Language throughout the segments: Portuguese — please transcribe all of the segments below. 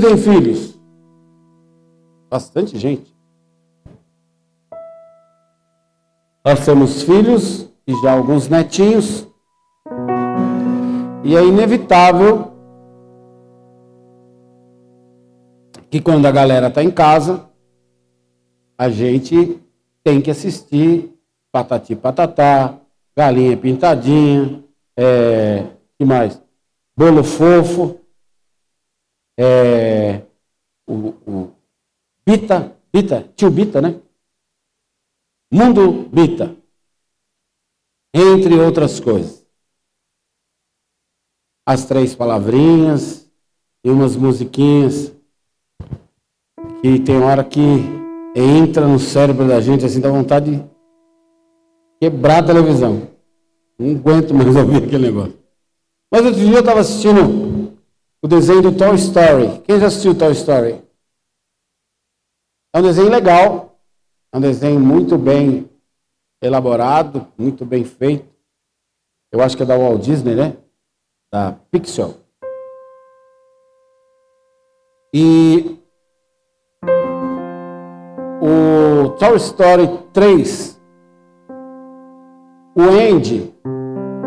tem filhos? Bastante gente. Nós temos filhos e já alguns netinhos. E é inevitável que quando a galera está em casa, a gente tem que assistir Patati Patatá, Galinha Pintadinha, é, que mais? Bolo Fofo, é, o, o Bita, Bita, tio Bita, né? Mundo Bita, entre outras coisas. As três palavrinhas e umas musiquinhas que tem hora que entra no cérebro da gente assim, dá vontade de quebrar a televisão. Não aguento mais ouvir aquele negócio. Mas outro dia eu estava assistindo o desenho do Toy Story. Quem já assistiu Toy Story? É um desenho legal. É um desenho muito bem elaborado, muito bem feito. Eu acho que é da Walt Disney, né? Da Pixar. E o Toy Story 3, o Andy,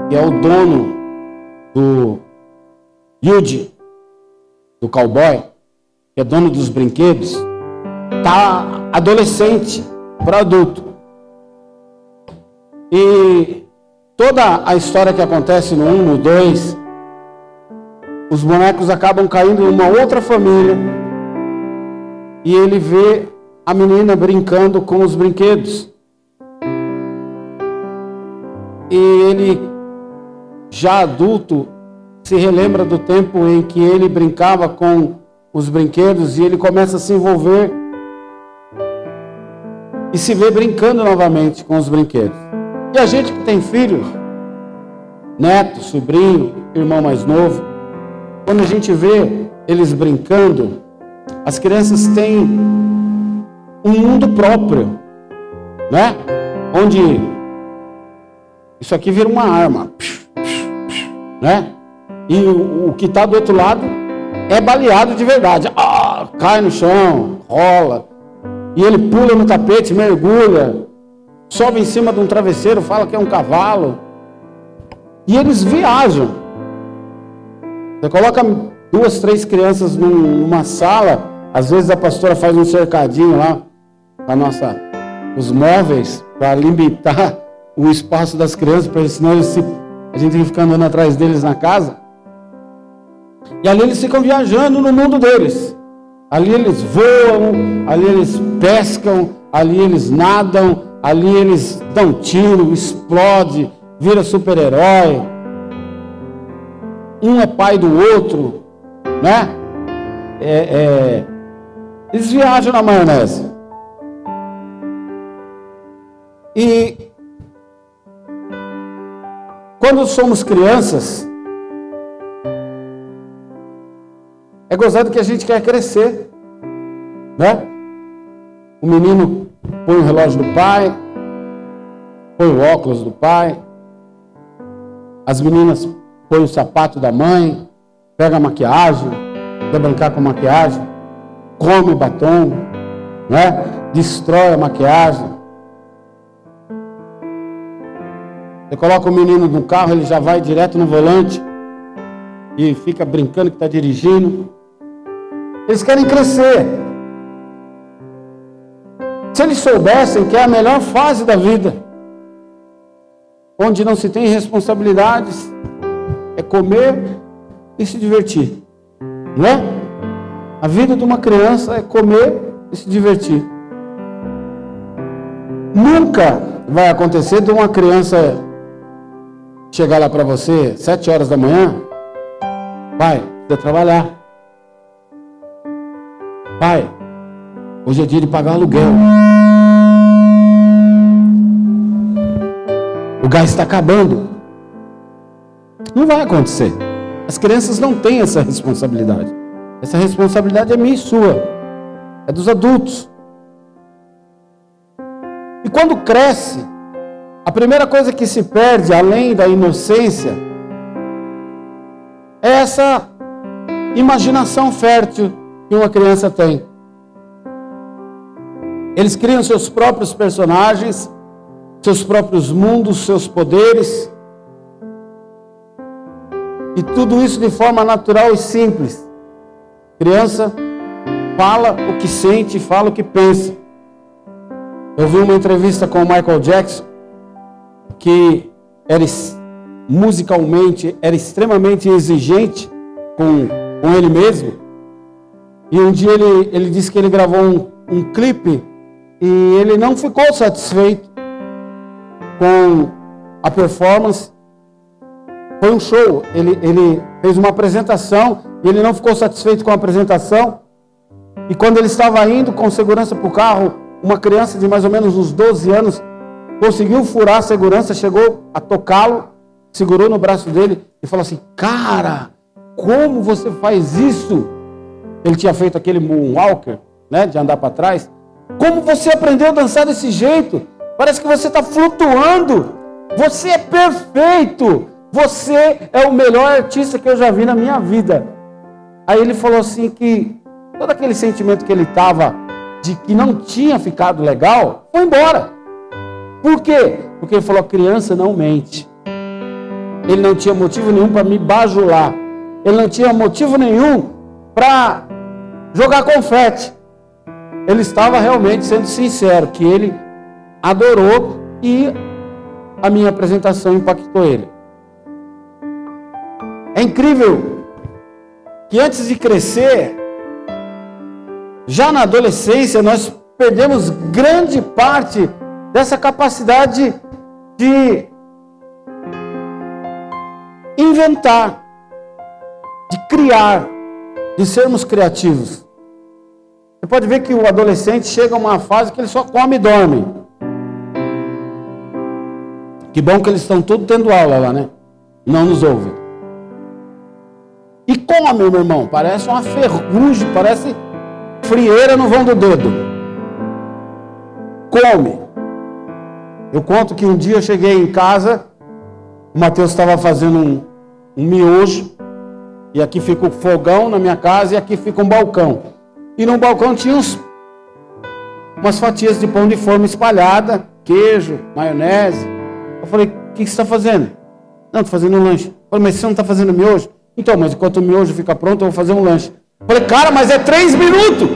que é o dono do Yuji, do cowboy, que é dono dos brinquedos, tá adolescente para adulto. E toda a história que acontece no 1, no 2, os bonecos acabam caindo em uma outra família. E ele vê a menina brincando com os brinquedos. E ele, já adulto, se relembra do tempo em que ele brincava com os brinquedos e ele começa a se envolver e se vê brincando novamente com os brinquedos. E a gente que tem filhos, neto, sobrinho, irmão mais novo, quando a gente vê eles brincando, as crianças têm um mundo próprio, né? Onde isso aqui vira uma arma, né? E o, o que está do outro lado é baleado de verdade. Ah, cai no chão, rola. E ele pula no tapete, mergulha, sobe em cima de um travesseiro, fala que é um cavalo. E eles viajam. Você coloca duas, três crianças numa sala, às vezes a pastora faz um cercadinho lá, a nossa, os móveis para limitar o espaço das crianças, porque senão eles se, a gente tem andando atrás deles na casa. E ali eles ficam viajando no mundo deles. Ali eles voam, ali eles pescam, ali eles nadam, ali eles dão tiro, explode, vira super-herói. Um é pai do outro, né? É, é, eles viajam na maionese. E quando somos crianças, é gozado que a gente quer crescer, né? O menino põe o relógio do pai, põe o óculos do pai, as meninas põem o sapato da mãe, pega a maquiagem, quer brincar com maquiagem, come batom, né? Destrói a maquiagem. Você coloca o menino no carro, ele já vai direto no volante e fica brincando que está dirigindo. Eles querem crescer. Se eles soubessem que é a melhor fase da vida, onde não se tem responsabilidades, é comer e se divertir, não é? A vida de uma criança é comer e se divertir. Nunca vai acontecer de uma criança chegar lá para você, sete horas da manhã, pai, precisa trabalhar. Pai, hoje é dia de pagar aluguel. O gás está acabando. Não vai acontecer. As crianças não têm essa responsabilidade. Essa responsabilidade é minha e sua. É dos adultos. E quando cresce, a primeira coisa que se perde, além da inocência, é essa imaginação fértil que uma criança tem. Eles criam seus próprios personagens, seus próprios mundos, seus poderes. E tudo isso de forma natural e simples. Criança fala o que sente, fala o que pensa. Eu vi uma entrevista com o Michael Jackson que era musicalmente era extremamente exigente com, com ele mesmo. E um dia ele, ele disse que ele gravou um, um clipe e ele não ficou satisfeito com a performance. Foi um show. Ele, ele fez uma apresentação e ele não ficou satisfeito com a apresentação. E quando ele estava indo com segurança para o carro, uma criança de mais ou menos uns 12 anos conseguiu furar a segurança, chegou a tocá-lo, segurou no braço dele e falou assim: Cara, como você faz isso? Ele tinha feito aquele moonwalker, né, de andar para trás. Como você aprendeu a dançar desse jeito? Parece que você está flutuando. Você é perfeito. Você é o melhor artista que eu já vi na minha vida. Aí ele falou assim que todo aquele sentimento que ele estava de que não tinha ficado legal, foi embora. Por quê? Porque ele falou: criança não mente. Ele não tinha motivo nenhum para me bajular. Ele não tinha motivo nenhum para jogar confete. Ele estava realmente sendo sincero, que ele adorou e a minha apresentação impactou ele. É incrível que antes de crescer, já na adolescência, nós perdemos grande parte dessa capacidade de inventar, de criar, de sermos criativos. Você pode ver que o adolescente chega a uma fase que ele só come e dorme. Que bom que eles estão todos tendo aula lá, né? Não nos ouvem. E come, meu irmão, parece uma ferrugem, parece frieira no vão do dedo. Come. Eu conto que um dia eu cheguei em casa, o Mateus estava fazendo um, um miojo, e aqui fica o fogão na minha casa e aqui fica um balcão. E no balcão tinha uns, umas fatias de pão de forma espalhada, queijo, maionese. Eu falei, o que, você está fazendo? Não, estou fazendo um lanche. Eu falei, mas você não está fazendo miojo? Então, mas enquanto o miojo fica pronto, eu vou fazer um lanche. Eu falei, cara, mas é três minutos!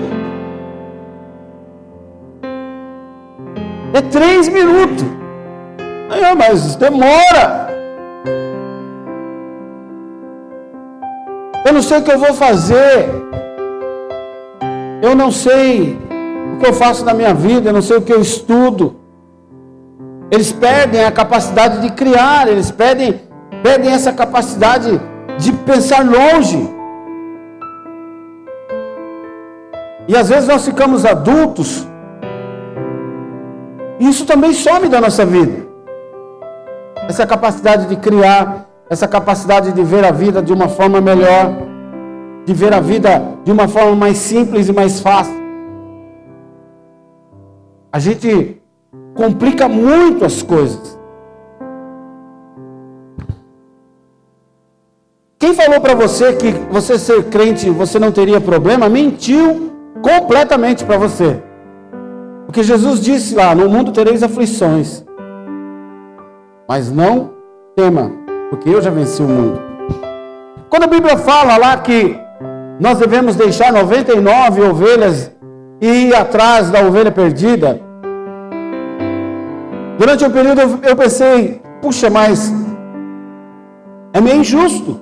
É três minutos. É, mas demora. Eu não sei o que eu vou fazer. Eu não sei o que eu faço na minha vida. Eu não sei o que eu estudo. Eles perdem a capacidade de criar. Eles perdem, perdem essa capacidade de pensar longe. E às vezes nós ficamos adultos isso também some da nossa vida. Essa capacidade de criar, essa capacidade de ver a vida de uma forma melhor, de ver a vida de uma forma mais simples e mais fácil. A gente complica muito as coisas. Quem falou para você que você ser crente você não teria problema, mentiu completamente para você. Porque Jesus disse lá: No mundo tereis aflições, mas não tema, porque eu já venci o mundo. Quando a Bíblia fala lá que nós devemos deixar 99 ovelhas e ir atrás da ovelha perdida, durante um período eu pensei: puxa, mas é meio injusto.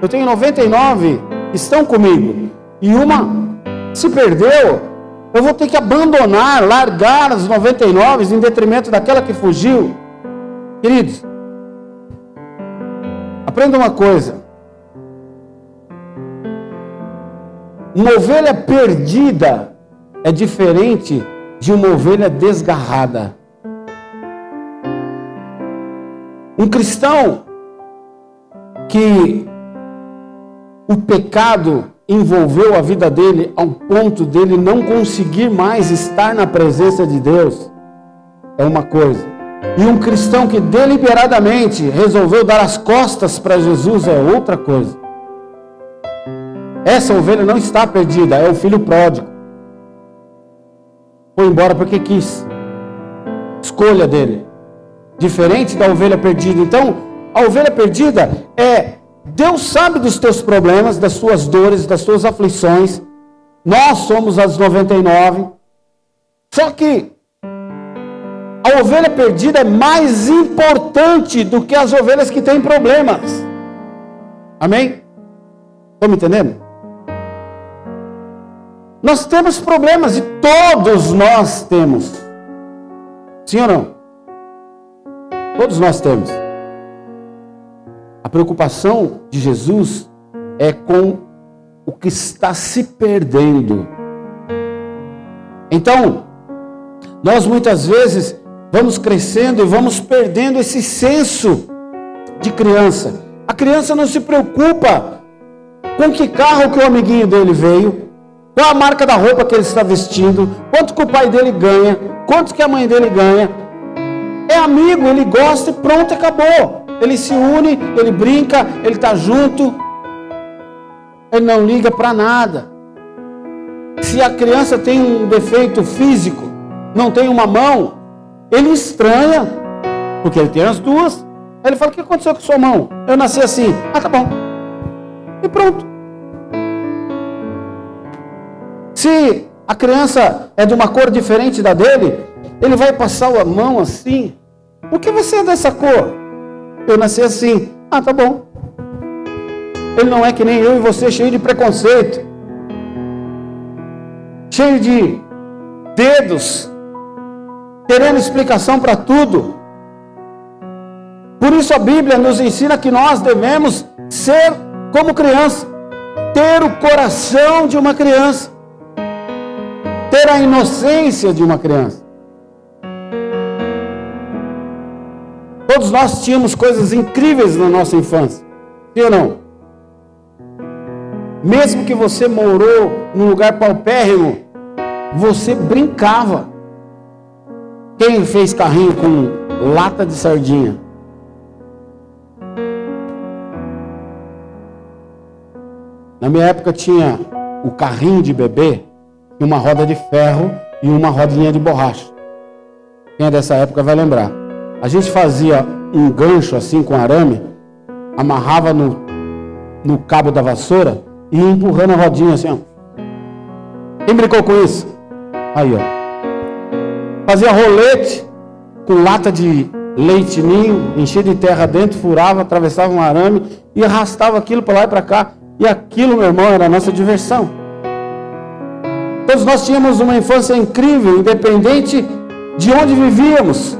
Eu tenho 99 que estão comigo e uma se perdeu eu vou ter que abandonar, largar as 99 em detrimento daquela que fugiu. Queridos, aprenda uma coisa. Uma ovelha perdida é diferente de uma ovelha desgarrada. Um cristão que o pecado envolveu a vida dele ao ponto dele não conseguir mais estar na presença de Deus, é uma coisa. E um cristão que deliberadamente resolveu dar as costas para Jesus é outra coisa. Essa ovelha não está perdida, é o filho pródigo. Foi embora porque quis. Escolha dele. Diferente da ovelha perdida. Então, a ovelha perdida é Deus sabe dos teus problemas, das suas dores, das suas aflições. Nós somos as 99. Só que a ovelha perdida é mais importante do que as ovelhas que têm problemas. Amém? Estão me entendendo? Nós temos problemas e todos nós temos. Sim ou não? Todos nós temos. A preocupação de Jesus é com o que está se perdendo. Então, nós muitas vezes vamos crescendo e vamos perdendo esse senso de criança. A criança não se preocupa com que carro que o amiguinho dele veio, qual a marca da roupa que ele está vestindo, quanto que o pai dele ganha, quanto que a mãe dele ganha. É amigo, ele gosta e pronto, acabou. Ele se une, ele brinca, ele está junto. Ele não liga para nada. Se a criança tem um defeito físico, não tem uma mão, ele estranha, porque ele tem as duas. Ele fala: O que aconteceu com sua mão? Eu nasci assim. Ah, tá bom. E pronto. Se a criança é de uma cor diferente da dele, ele vai passar a mão assim. Por que você é dessa cor? Eu nasci assim. Ah, tá bom. Ele não é que nem eu e você, cheio de preconceito, cheio de dedos, querendo explicação para tudo. Por isso a Bíblia nos ensina que nós devemos ser como criança, ter o coração de uma criança ter a inocência de uma criança. Todos nós tínhamos coisas incríveis na nossa infância, sim ou não? Mesmo que você morou num lugar paupérrimo, você brincava. Quem fez carrinho com lata de sardinha? Na minha época tinha o carrinho de bebê uma roda de ferro e uma rodinha de borracha. Quem é dessa época vai lembrar. A gente fazia um gancho assim com arame, amarrava no, no cabo da vassoura e ia empurrando a rodinha assim. Ó. Quem brincou com isso? Aí, ó. Fazia rolete com lata de leite ninho, enchia de terra dentro, furava, atravessava um arame e arrastava aquilo para lá e para cá. E aquilo, meu irmão, era a nossa diversão. Todos nós tínhamos uma infância incrível, independente de onde vivíamos.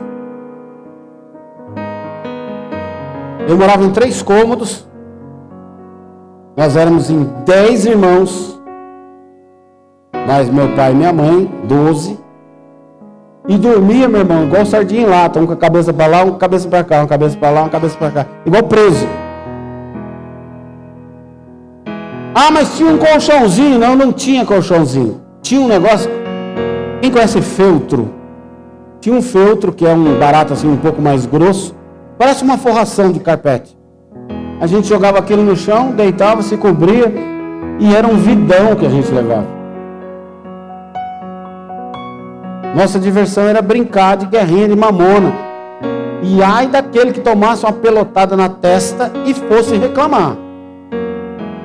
Eu morava em três cômodos. Nós éramos em dez irmãos. Mas meu pai e minha mãe, doze. E dormia, meu irmão, igual sardinha em lata, um com a cabeça para lá, um com a cabeça para cá, uma cabeça para lá, uma cabeça para cá, igual preso. Ah, mas tinha um colchãozinho. Não, não tinha colchãozinho. Tinha um negócio. Quem conhece feltro? Tinha um feltro que é um barato assim um pouco mais grosso, parece uma forração de carpete. A gente jogava aquilo no chão, deitava, se cobria e era um vidão que a gente levava. Nossa diversão era brincar de guerrinha de mamona. E ai daquele que tomasse uma pelotada na testa e fosse reclamar.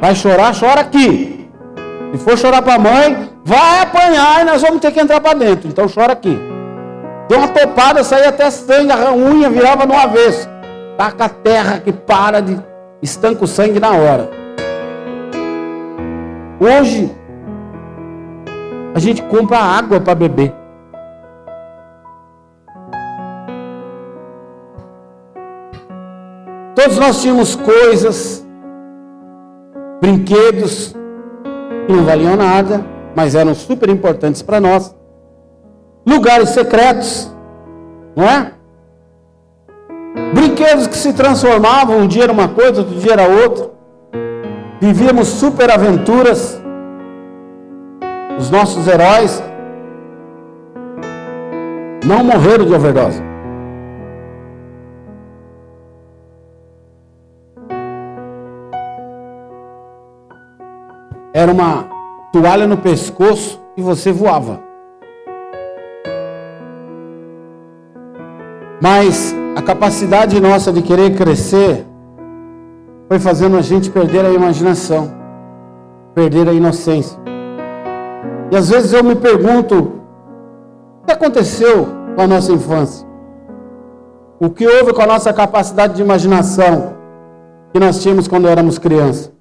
Vai chorar, chora aqui. Se for chorar para a mãe, Vai apanhar e nós vamos ter que entrar para dentro. Então chora aqui. Deu uma topada, saía até sangue, a unha virava no avesso. Taca a terra que para de. estanca o sangue na hora. Hoje, a gente compra água para beber. Todos nós tínhamos coisas, brinquedos que não valiam nada mas eram super importantes para nós. Lugares secretos, não é? Brinquedos que se transformavam, um dia era uma coisa, outro dia era outra. Vivíamos super aventuras. Os nossos heróis não morreram de overdose. Era uma toalha no pescoço e você voava. Mas a capacidade nossa de querer crescer foi fazendo a gente perder a imaginação, perder a inocência. E às vezes eu me pergunto: o que aconteceu com a nossa infância? O que houve com a nossa capacidade de imaginação que nós tínhamos quando éramos crianças?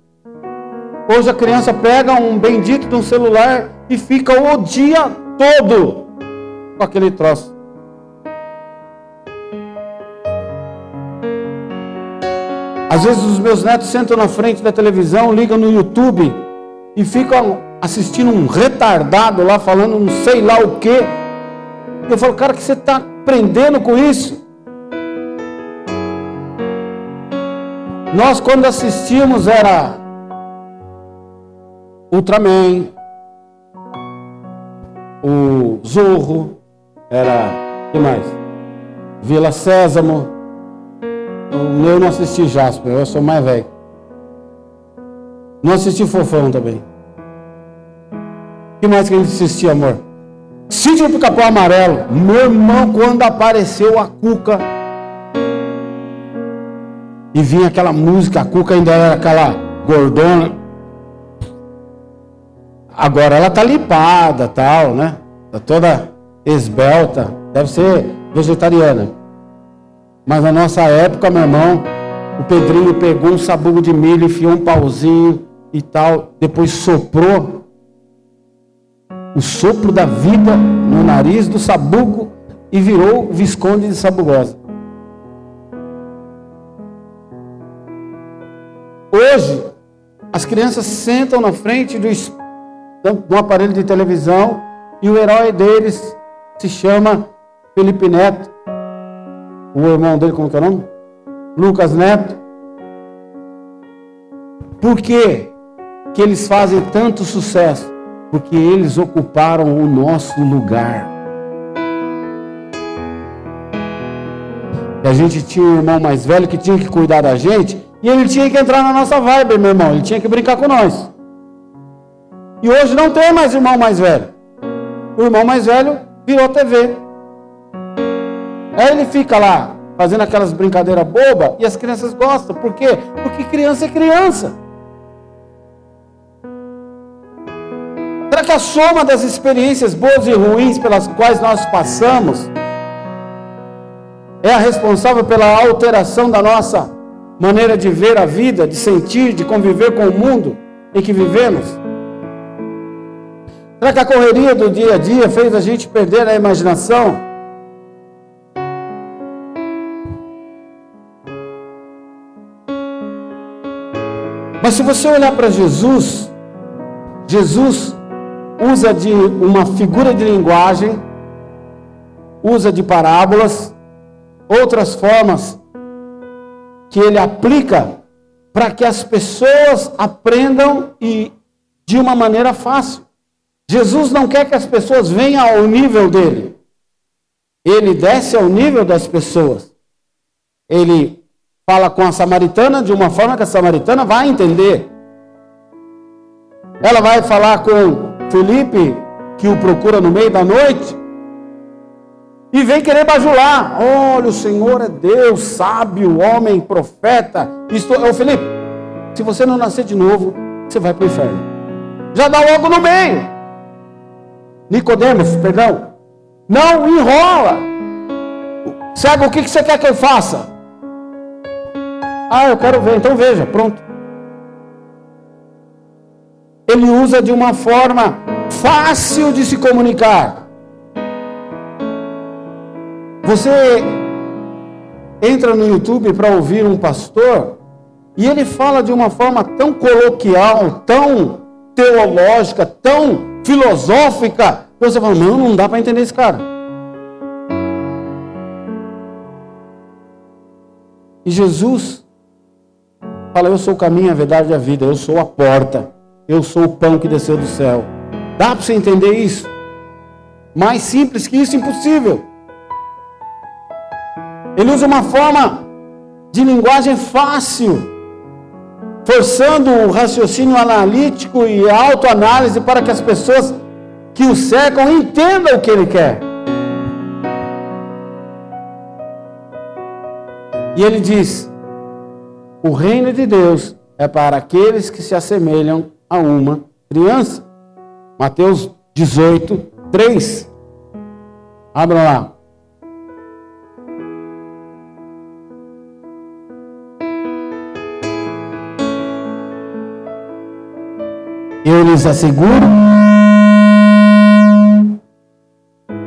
Hoje a criança pega um bendito de um celular e fica o dia todo com aquele troço. Às vezes os meus netos sentam na frente da televisão, ligam no YouTube e ficam assistindo um retardado lá falando não sei lá o quê. Eu falo, cara, que você está aprendendo com isso? Nós quando assistimos era Ultraman, o Zorro, era que mais? Vila Sésamo. Eu não assisti Jasper, eu sou mais velho. Não assisti Fofão também. O que mais que a gente assistia, amor? Sítio do Capão Amarelo. Meu irmão, quando apareceu a Cuca. E vinha aquela música, a Cuca ainda era aquela gordona. Agora ela tá limpada, tal, né? Tá toda esbelta. Deve ser vegetariana. Mas na nossa época, meu irmão, o Pedrinho pegou um sabugo de milho, enfiou um pauzinho e tal, depois soprou o sopro da vida no nariz do sabugo e virou Visconde de Sabugosa. Hoje, as crianças sentam na frente do, do aparelho de televisão e o herói deles se chama Felipe Neto o irmão dele, como que é o nome? Lucas Neto. Por que, que eles fazem tanto sucesso? Porque eles ocuparam o nosso lugar. E a gente tinha um irmão mais velho que tinha que cuidar da gente, e ele tinha que entrar na nossa vibe, meu irmão. Ele tinha que brincar com nós. E hoje não tem mais irmão mais velho. O irmão mais velho virou TV. Aí ele fica lá fazendo aquelas brincadeiras bobas e as crianças gostam. Por quê? Porque criança é criança. Será que a soma das experiências boas e ruins pelas quais nós passamos é a responsável pela alteração da nossa maneira de ver a vida, de sentir, de conviver com o mundo em que vivemos? Será que a correria do dia a dia fez a gente perder a imaginação? Mas se você olhar para Jesus, Jesus usa de uma figura de linguagem, usa de parábolas, outras formas que ele aplica para que as pessoas aprendam e de uma maneira fácil. Jesus não quer que as pessoas venham ao nível dele. Ele desce ao nível das pessoas. Ele fala com a samaritana de uma forma que a samaritana vai entender. Ela vai falar com Felipe, que o procura no meio da noite, e vem querer bajular. Olha, o Senhor é Deus, sábio, homem, profeta. Estou... Ô Felipe, se você não nascer de novo, você vai para o inferno. Já dá logo no meio. Nicodemos, perdão. Não enrola. Cego, o que você quer que eu faça? Ah, eu quero ver, então veja, pronto. Ele usa de uma forma fácil de se comunicar. Você entra no YouTube para ouvir um pastor e ele fala de uma forma tão coloquial, tão teológica, tão filosófica, que você fala: não, não dá para entender esse cara. E Jesus Fala, eu sou o caminho, a verdade e a vida, eu sou a porta, eu sou o pão que desceu do céu. Dá para você entender isso? Mais simples que isso, impossível. Ele usa uma forma de linguagem fácil. Forçando o raciocínio analítico e autoanálise para que as pessoas que o cercam entendam o que ele quer. E ele diz: o reino de Deus é para aqueles que se assemelham a uma criança. Mateus 18, 3. Abra lá. Eu lhes asseguro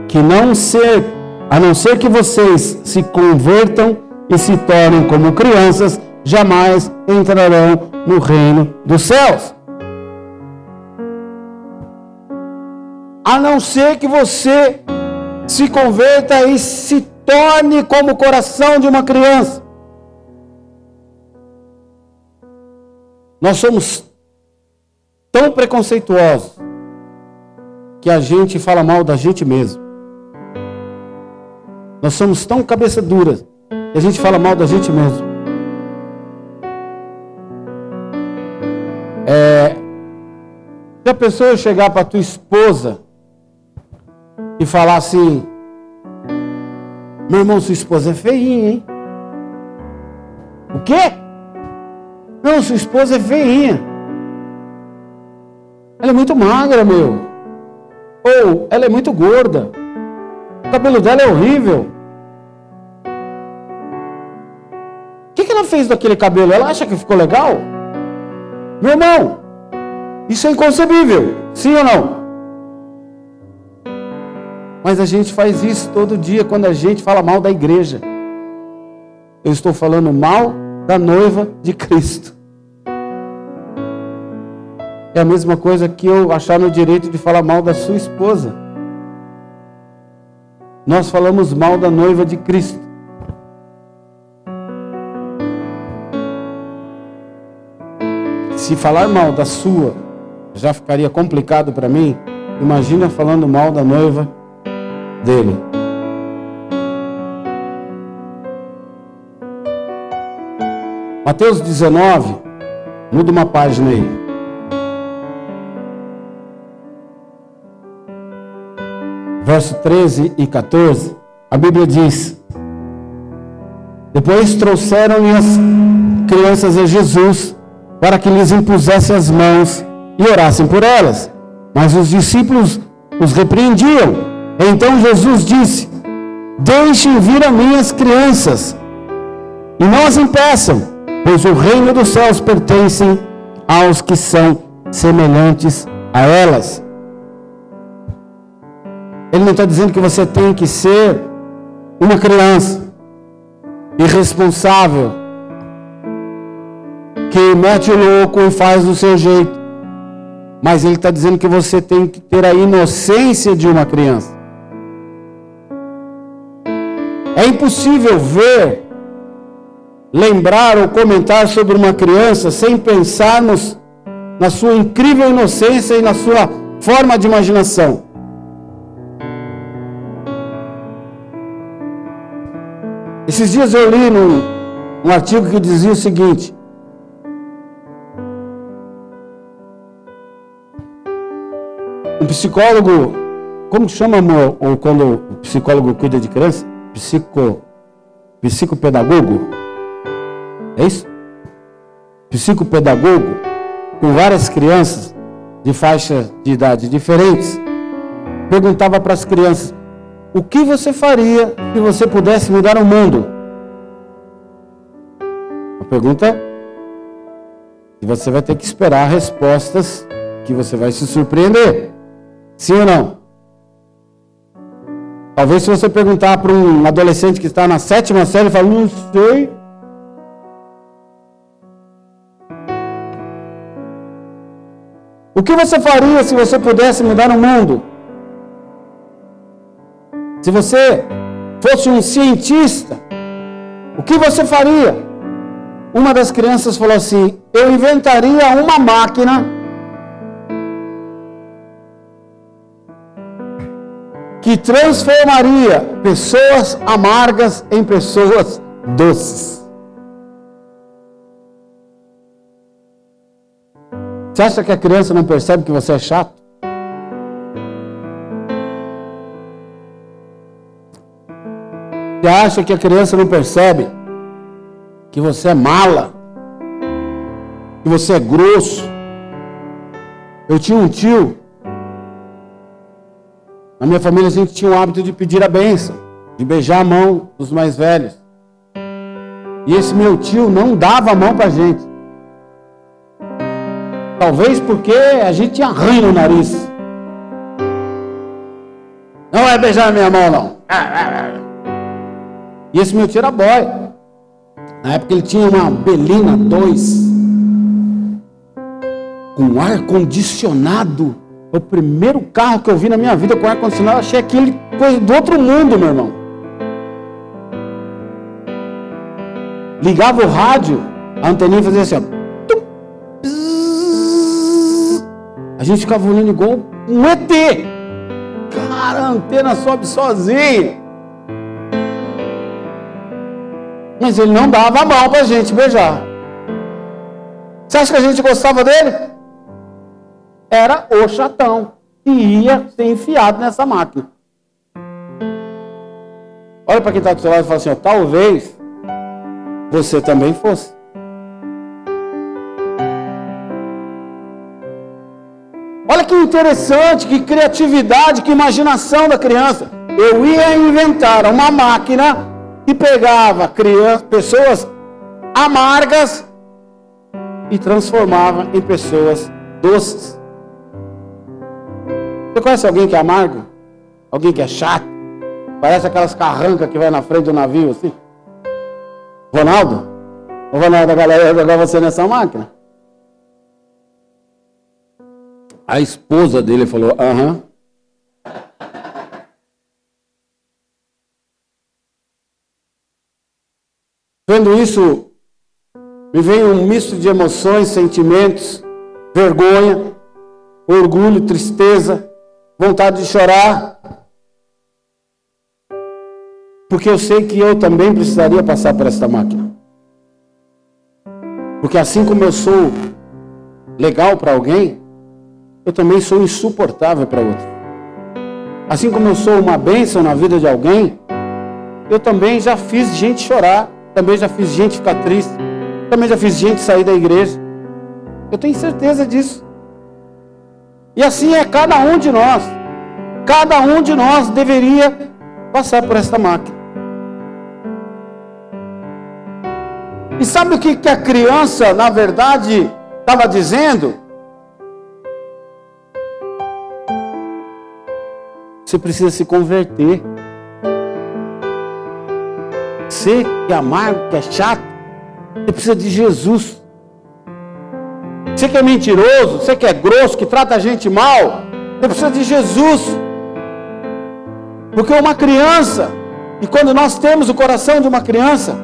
que não ser, a não ser que vocês se convertam e se tornem como crianças, jamais entrarão no reino dos céus. A não ser que você se converta e se torne como o coração de uma criança. Nós somos tão preconceituosos que a gente fala mal da gente mesmo. Nós somos tão cabeça dura que a gente fala mal da gente mesmo. É, se a pessoa chegar para tua esposa e falar assim: Meu irmão, sua esposa é feinha, hein? O quê? Não, sua esposa é feinha. Ela é muito magra, meu. Ou ela é muito gorda. O cabelo dela é horrível. O que, que ela fez daquele cabelo? Ela acha que ficou legal? Meu irmão, isso é inconcebível. Sim ou não? Mas a gente faz isso todo dia quando a gente fala mal da igreja. Eu estou falando mal da noiva de Cristo. É a mesma coisa que eu achar no direito de falar mal da sua esposa. Nós falamos mal da noiva de Cristo. Se falar mal da sua já ficaria complicado para mim, imagina falando mal da noiva dele. Mateus 19, muda uma página aí. Verso 13 e 14, a Bíblia diz: Depois trouxeram-lhe as crianças a Jesus para que lhes impusesse as mãos e orassem por elas. Mas os discípulos os repreendiam. Então Jesus disse: Deixem vir a mim as crianças e não as impeçam, pois o reino dos céus pertence aos que são semelhantes a elas. Ele não está dizendo que você tem que ser uma criança irresponsável, que mete o louco e faz do seu jeito. Mas ele está dizendo que você tem que ter a inocência de uma criança. É impossível ver, lembrar ou comentar sobre uma criança sem pensarmos na sua incrível inocência e na sua forma de imaginação. Esses dias eu li num, um artigo que dizia o seguinte: um psicólogo, como chama amor, ou quando o psicólogo cuida de criança? Psico, psicopedagogo? É isso? Psicopedagogo, com várias crianças de faixa de idade diferentes, perguntava para as crianças: o que você faria se você pudesse mudar o mundo? A pergunta é: e você vai ter que esperar respostas que você vai se surpreender. Sim ou não? Talvez se você perguntar para um adolescente que está na sétima série, ele fala, não sei. O que você faria se você pudesse mudar o mundo? Se você fosse um cientista, o que você faria? Uma das crianças falou assim: Eu inventaria uma máquina que transformaria pessoas amargas em pessoas doces. Você acha que a criança não percebe que você é chato? Você acha que a criança não percebe que você é mala? Que você é grosso? Eu tinha um tio. Na minha família a gente tinha o hábito de pedir a bênção, de beijar a mão dos mais velhos. E esse meu tio não dava a mão para gente. Talvez porque a gente tinha ranho no nariz. Não é beijar minha mão, não. E esse meu tio era boy. Na época ele tinha uma Belina 2 com ar condicionado. O primeiro carro que eu vi na minha vida com ar condicionado, eu achei aquele coisa do outro mundo, meu irmão. Ligava o rádio, a anteninha fazia assim, ó. A gente ficava olhando igual um ET. Cara, a antena sobe sozinha. Mas ele não dava a mão para a gente beijar. Você acha que a gente gostava dele? Era o chatão que ia ser enfiado nessa máquina. Olha para quem está do seu lado e fala assim: ó, talvez você também fosse. Olha que interessante, que criatividade, que imaginação da criança. Eu ia inventar uma máquina que pegava crianças, pessoas amargas e transformava em pessoas doces. Você conhece alguém que é amargo? Alguém que é chato? Parece aquelas carrancas que vai na frente do navio assim. Ronaldo? O Ronaldo, da galera jogar você nessa máquina? A esposa dele falou: aham. Vendo isso, me veio um misto de emoções, sentimentos, vergonha, orgulho, tristeza, vontade de chorar. Porque eu sei que eu também precisaria passar por esta máquina. Porque assim como eu sou legal para alguém, eu também sou insuportável para outro. Assim como eu sou uma bênção na vida de alguém, eu também já fiz gente chorar, também já fiz gente ficar triste, também já fiz gente sair da igreja. Eu tenho certeza disso. E assim é cada um de nós. Cada um de nós deveria passar por esta máquina. E sabe o que, que a criança, na verdade, estava dizendo? Você precisa se converter. Você que é amargo, que é chato, você precisa de Jesus. Você que é mentiroso, você que é grosso, que trata a gente mal, você precisa de Jesus. Porque uma criança, e quando nós temos o coração de uma criança,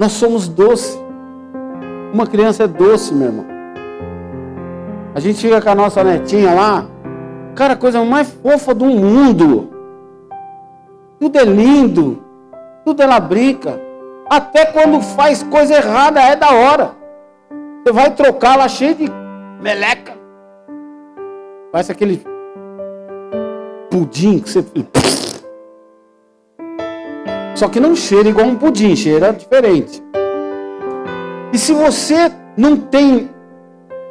nós somos doce. Uma criança é doce, meu irmão. A gente fica com a nossa netinha lá, Cara, a coisa mais fofa do mundo. Tudo é lindo. Tudo ela brinca. Até quando faz coisa errada é da hora. Você vai trocar lá cheio de meleca. Faz aquele pudim que você. Só que não cheira igual um pudim, cheira diferente. E se você não tem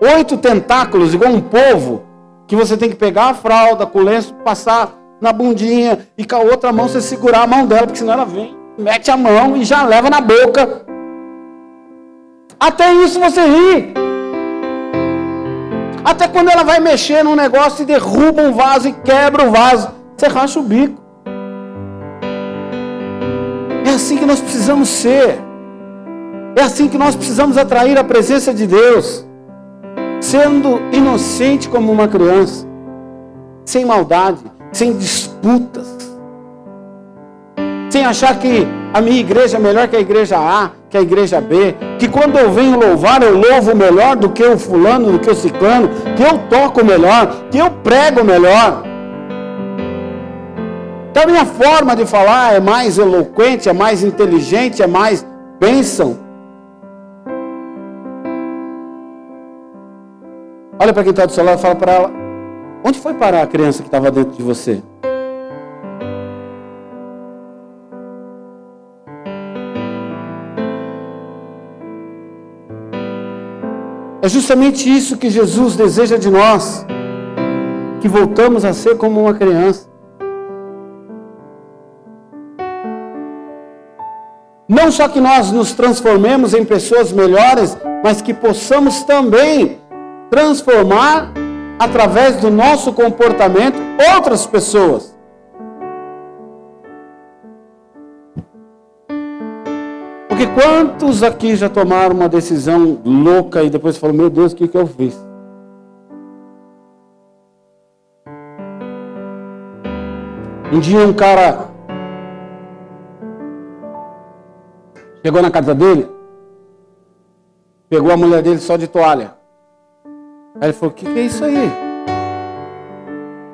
oito tentáculos igual um povo, que você tem que pegar a fralda com o lenço, passar na bundinha e com a outra mão você segurar a mão dela, porque senão ela vem, mete a mão e já leva na boca. Até isso você ri. Até quando ela vai mexer num negócio e derruba um vaso e quebra o vaso, você racha o bico. É assim que nós precisamos ser. É assim que nós precisamos atrair a presença de Deus sendo inocente como uma criança, sem maldade, sem disputas, sem achar que a minha igreja é melhor que a igreja A, que a igreja B, que quando eu venho louvar eu louvo melhor do que o fulano, do que o ciclano, que eu toco melhor, que eu prego melhor. Então a minha forma de falar é mais eloquente, é mais inteligente, é mais bênção. Olha para quem está do seu lado e fala para ela: onde foi parar a criança que estava dentro de você? É justamente isso que Jesus deseja de nós, que voltamos a ser como uma criança. Não só que nós nos transformemos em pessoas melhores, mas que possamos também transformar através do nosso comportamento outras pessoas. Porque quantos aqui já tomaram uma decisão louca e depois falaram, meu Deus, o que, que eu fiz? Um dia um cara chegou na casa dele, pegou a mulher dele só de toalha. Aí ele falou, o que, que é isso aí?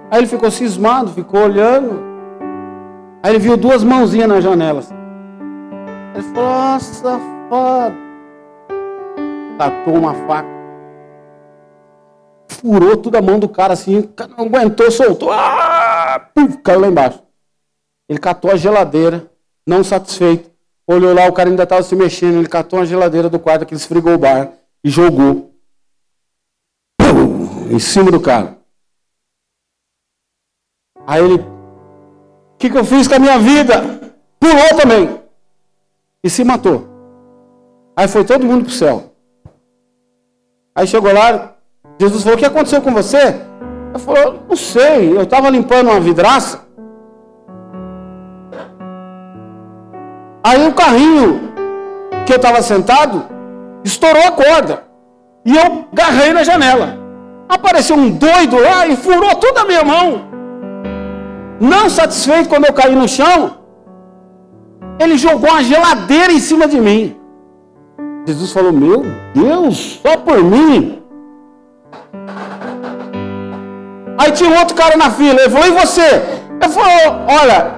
Aí ele ficou cismado, ficou olhando. Aí ele viu duas mãozinhas na janela. Ele falou, ah, safado. Tatou uma faca. Furou toda a mão do cara assim, não aguentou, soltou. Ah, puf, caiu lá embaixo. Ele catou a geladeira, não satisfeito. Olhou lá, o cara ainda estava se mexendo. Ele catou a geladeira do quarto, aquele esfregou o bar e jogou. Em cima do cara. Aí ele, o que, que eu fiz com a minha vida? Pulou também e se matou. Aí foi todo mundo para o céu. Aí chegou lá, Jesus falou: O que aconteceu com você? Ele falou: Não sei, eu estava limpando uma vidraça. Aí o carrinho que eu estava sentado estourou a corda. E eu garrei na janela. Apareceu um doido lá e furou toda a minha mão. Não satisfeito quando eu caí no chão, ele jogou uma geladeira em cima de mim. Jesus falou: Meu Deus, só por mim. Aí tinha um outro cara na fila. Ele falou: E você? Ele falou: Olha,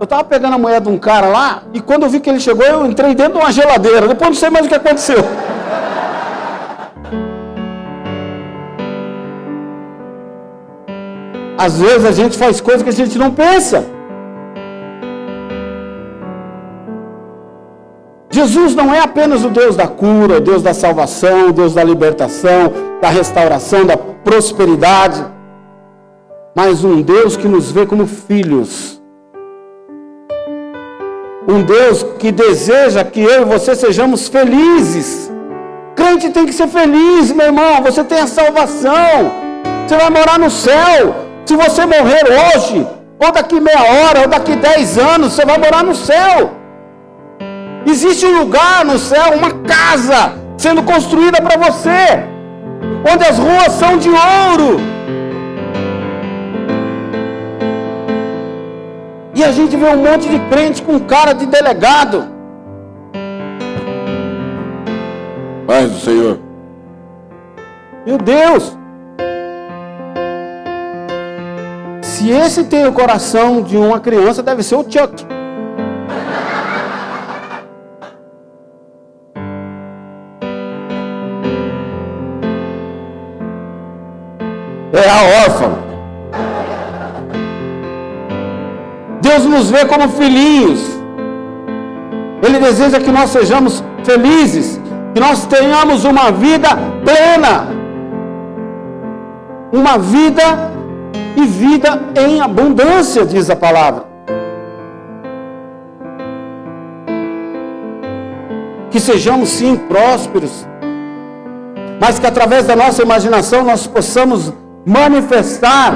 eu estava pegando a moeda de um cara lá. E quando eu vi que ele chegou, eu entrei dentro de uma geladeira. Depois não sei mais o que aconteceu. Às vezes a gente faz coisas que a gente não pensa. Jesus não é apenas o Deus da cura, o Deus da salvação, o Deus da libertação, da restauração, da prosperidade, mas um Deus que nos vê como filhos. Um Deus que deseja que eu e você sejamos felizes. Crente tem que ser feliz, meu irmão. Você tem a salvação. Você vai morar no céu. Se você morrer hoje, ou daqui meia hora, ou daqui dez anos, você vai morar no céu. Existe um lugar no céu, uma casa sendo construída para você, onde as ruas são de ouro. E a gente vê um monte de crente com cara de delegado. Paz do Senhor. Meu Deus. Se esse tem o coração de uma criança, deve ser o Chuck. é a órfã. Deus nos vê como filhinhos. Ele deseja que nós sejamos felizes, que nós tenhamos uma vida plena. Uma vida e vida em abundância, diz a palavra. Que sejamos sim prósperos, mas que através da nossa imaginação nós possamos manifestar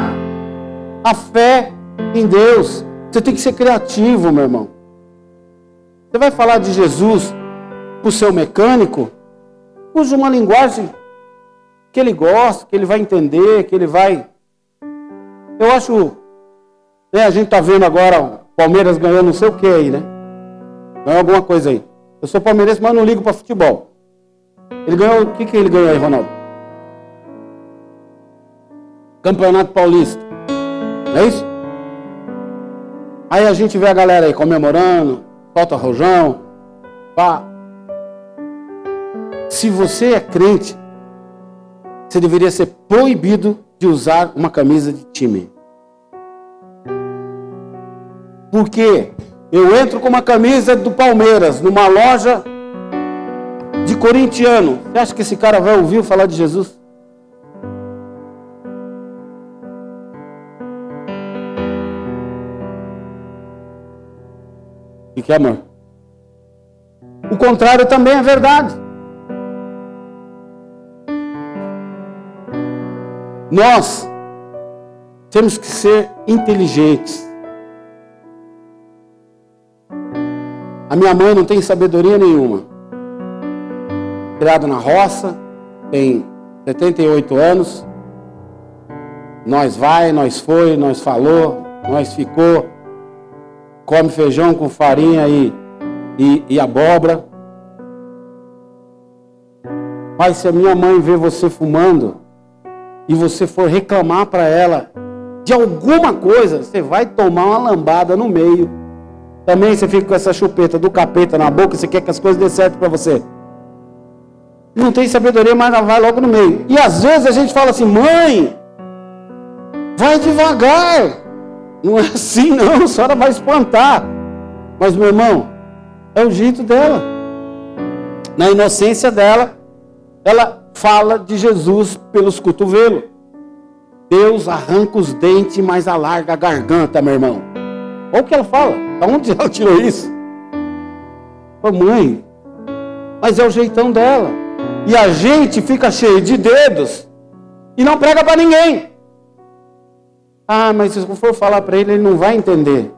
a fé em Deus. Você tem que ser criativo, meu irmão. Você vai falar de Jesus para o seu mecânico? Use uma linguagem que ele gosta, que ele vai entender, que ele vai. Eu acho. Né, a gente está vendo agora o Palmeiras ganhando não sei o que aí, né? Ganhou alguma coisa aí. Eu sou palmeirense, mas não ligo para futebol. Ele ganhou. O que, que ele ganhou aí, Ronaldo? Campeonato Paulista. Não é isso? Aí a gente vê a galera aí comemorando, solta rojão, pá. Se você é crente, você deveria ser proibido de usar uma camisa de time. Porque eu entro com uma camisa do Palmeiras numa loja de corintiano. Você acha que esse cara vai ouvir falar de Jesus? O que é, amor? O contrário também é verdade. Nós temos que ser inteligentes. A minha mãe não tem sabedoria nenhuma. Criada na roça, tem 78 anos. Nós vai, nós foi, nós falou, nós ficou. Come feijão com farinha e, e, e abóbora. Mas se a minha mãe vê você fumando e você for reclamar para ela de alguma coisa, você vai tomar uma lambada no meio também você fica com essa chupeta do capeta na boca, você quer que as coisas dê certo para você. Não tem sabedoria, mas vai logo no meio. E às vezes a gente fala assim, mãe, vai devagar. Não é assim não, a senhora vai espantar. Mas meu irmão, é o jeito dela. Na inocência dela, ela fala de Jesus pelos cotovelos. Deus arranca os dentes, mas alarga a garganta, meu irmão. Olha o que ela fala. Da onde ela tirou isso? Ô mãe, mas é o jeitão dela. E a gente fica cheio de dedos e não prega para ninguém. Ah, mas se eu for falar para ele, ele não vai entender.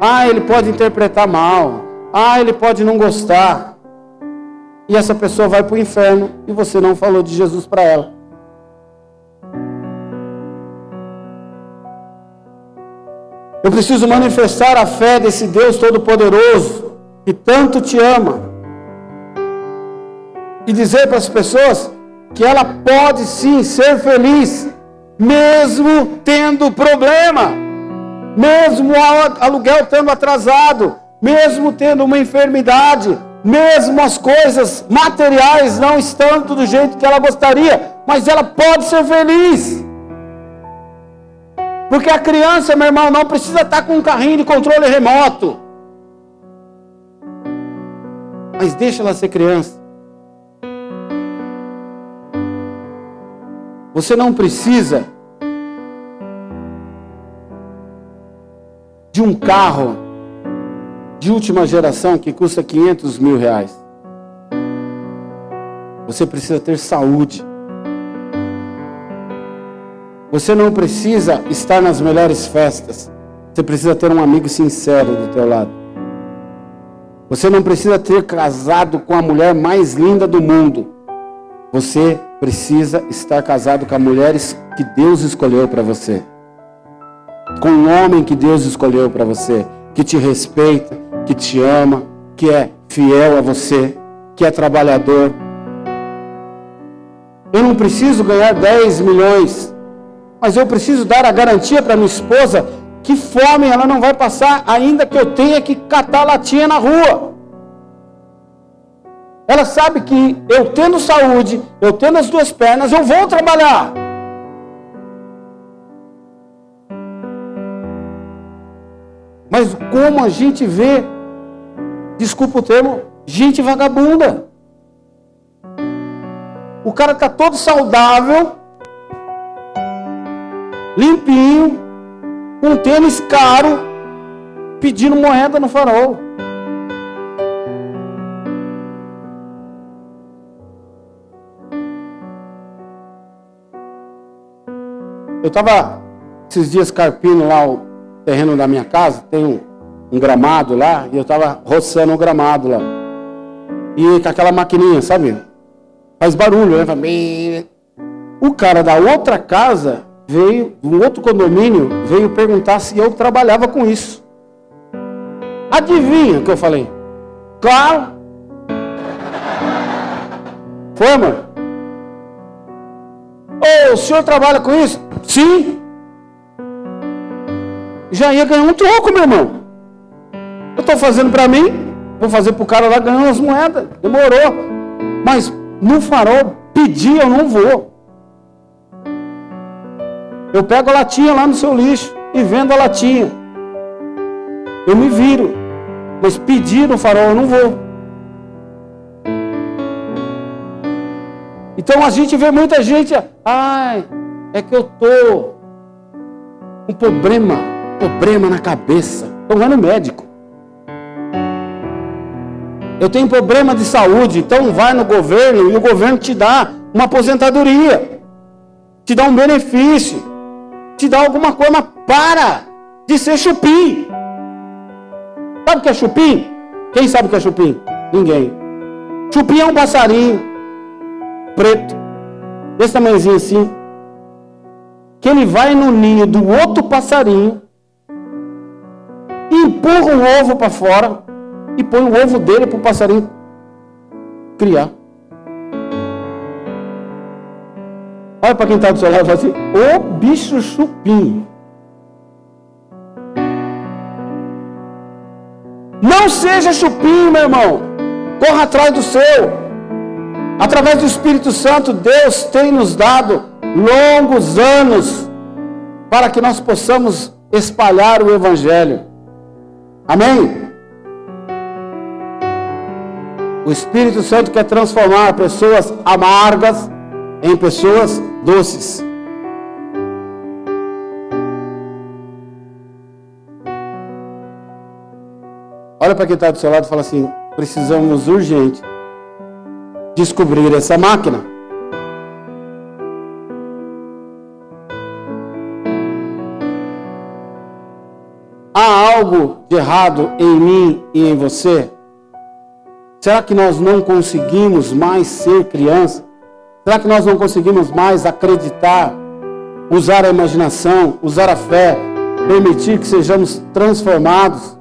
Ah, ele pode interpretar mal. Ah, ele pode não gostar. E essa pessoa vai para o inferno e você não falou de Jesus para ela. Eu preciso manifestar a fé desse Deus Todo-Poderoso que tanto te ama. E dizer para as pessoas que ela pode sim ser feliz, mesmo tendo problema, mesmo o aluguel estando atrasado, mesmo tendo uma enfermidade, mesmo as coisas materiais não estando do jeito que ela gostaria, mas ela pode ser feliz. Porque a criança, meu irmão, não precisa estar com um carrinho de controle remoto. Mas deixa ela ser criança. Você não precisa de um carro de última geração que custa 500 mil reais. Você precisa ter saúde. Você não precisa estar nas melhores festas. Você precisa ter um amigo sincero do teu lado. Você não precisa ter casado com a mulher mais linda do mundo. Você precisa estar casado com a mulher que Deus escolheu para você. Com um homem que Deus escolheu para você, que te respeita, que te ama, que é fiel a você, que é trabalhador. Eu não preciso ganhar 10 milhões mas eu preciso dar a garantia para minha esposa que fome ela não vai passar, ainda que eu tenha que catar latinha na rua. Ela sabe que eu tendo saúde, eu tendo as duas pernas, eu vou trabalhar. Mas como a gente vê, desculpa o termo, gente vagabunda. O cara está todo saudável, limpinho, com tênis caro, pedindo moeda no farol. Eu estava esses dias carpindo lá o terreno da minha casa, tem um, um gramado lá, e eu estava roçando o gramado lá. E com aquela maquininha, sabe? Faz barulho, né? O cara da outra casa veio, um outro condomínio, veio perguntar se eu trabalhava com isso. Adivinha o que eu falei? Claro. Foi, amor? Ô, o senhor trabalha com isso? Sim. Já ia ganhar um troco, meu irmão. Eu estou fazendo para mim, vou fazer para o cara lá ganhando as moedas. Demorou. Mas no farol, pedir eu não vou. Eu pego a latinha lá no seu lixo e vendo a latinha. Eu me viro. Mas pedir no farol eu não vou. Então a gente vê muita gente, ai, é que eu tô um problema, problema na cabeça. Então vai no médico. Eu tenho problema de saúde, então vai no governo e o governo te dá uma aposentadoria, te dá um benefício, te dá alguma coisa, para de ser chupim. Sabe o que é chupim? Quem sabe o que é chupim? Ninguém. Chupim é um passarinho preto, desse tamanhozinho assim, que ele vai no ninho do outro passarinho, empurra um ovo para fora e põe o ovo dele para o passarinho criar. Olha para quem está do seu lado e fala assim: Ô bicho chupim. Não seja chupim, meu irmão. Corra atrás do seu. Através do Espírito Santo, Deus tem nos dado longos anos para que nós possamos espalhar o Evangelho. Amém? O Espírito Santo quer transformar pessoas amargas em pessoas doces. Olha para quem está do seu lado e fala assim: precisamos urgente descobrir essa máquina. Há algo de errado em mim e em você? Será que nós não conseguimos mais ser criança? Será que nós não conseguimos mais acreditar, usar a imaginação, usar a fé, permitir que sejamos transformados?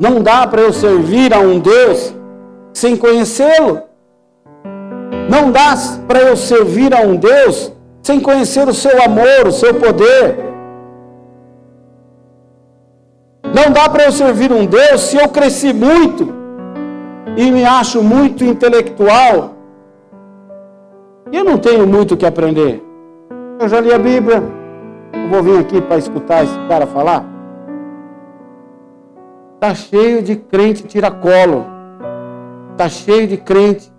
Não dá para eu servir a um Deus sem conhecê-lo. Não dá para eu servir a um Deus sem conhecer o seu amor, o seu poder. Não dá para eu servir um Deus se eu cresci muito e me acho muito intelectual. E eu não tenho muito o que aprender. Eu já li a Bíblia. Eu vou vir aqui para escutar esse cara falar. Está cheio de crente tiracolo. Está cheio de crente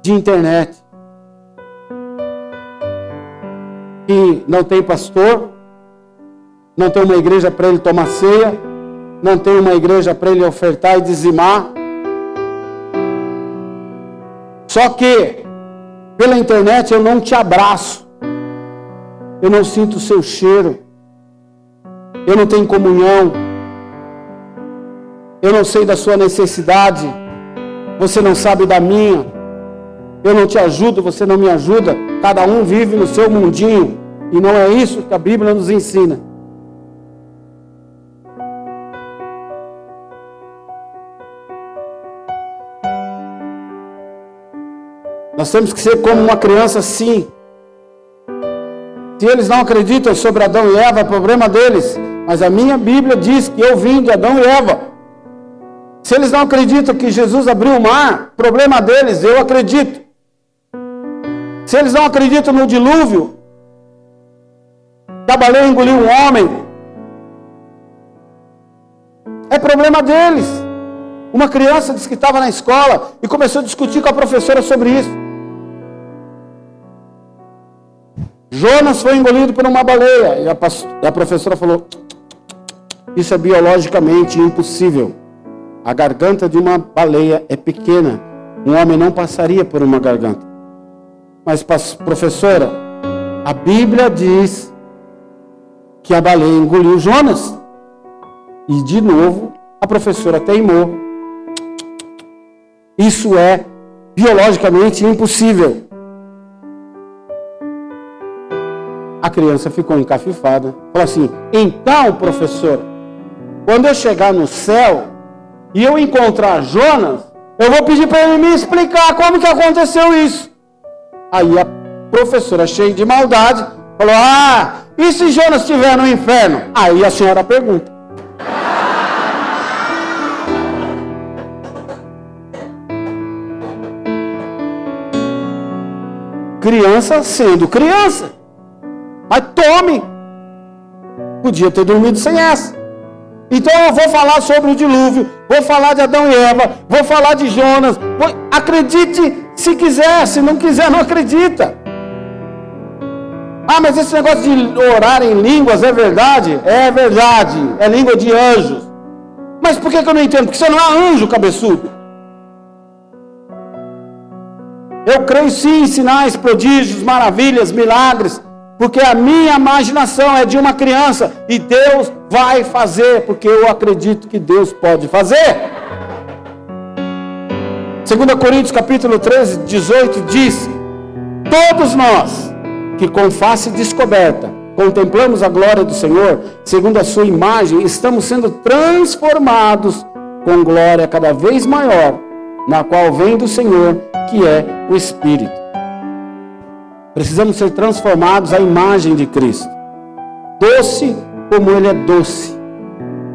de internet. Que não tem pastor, não tem uma igreja para ele tomar ceia, não tem uma igreja para ele ofertar e dizimar. Só que, pela internet, eu não te abraço, eu não sinto o seu cheiro, eu não tenho comunhão. Eu não sei da sua necessidade. Você não sabe da minha. Eu não te ajudo, você não me ajuda. Cada um vive no seu mundinho. E não é isso que a Bíblia nos ensina. Nós temos que ser como uma criança sim. Se eles não acreditam sobre Adão e Eva, é problema deles. Mas a minha Bíblia diz que eu vim de Adão e Eva. Se eles não acreditam que Jesus abriu o mar, problema deles, eu acredito. Se eles não acreditam no dilúvio, baleia engoliu um homem, é problema deles. Uma criança disse que estava na escola e começou a discutir com a professora sobre isso. Jonas foi engolido por uma baleia. E a, e a professora falou: Isso é biologicamente impossível. A garganta de uma baleia é pequena. Um homem não passaria por uma garganta. Mas, professora, a Bíblia diz que a baleia engoliu Jonas. E de novo, a professora teimou. Isso é biologicamente impossível. A criança ficou encafifada. Falou assim: então, professora, quando eu chegar no céu, e eu encontrar Jonas, eu vou pedir para ele me explicar como que aconteceu isso. Aí a professora, cheia de maldade, falou: Ah, e se Jonas estiver no inferno? Aí a senhora pergunta. criança sendo criança. Mas tome. Podia ter dormido sem essa. Então eu vou falar sobre o dilúvio, vou falar de Adão e Eva, vou falar de Jonas. Vou... Acredite se quiser, se não quiser, não acredita. Ah, mas esse negócio de orar em línguas é verdade? É verdade, é língua de anjos. Mas por que, eu não entendo? Porque você não é anjo cabeçudo. Eu creio sim em sinais, prodígios, maravilhas, milagres, porque a minha imaginação é de uma criança e Deus vai fazer, porque eu acredito que Deus pode fazer. 2 Coríntios capítulo 13, 18 diz: Todos nós que com face descoberta contemplamos a glória do Senhor, segundo a sua imagem, estamos sendo transformados com glória cada vez maior, na qual vem do Senhor, que é o Espírito. Precisamos ser transformados à imagem de Cristo. Doce como ele é doce.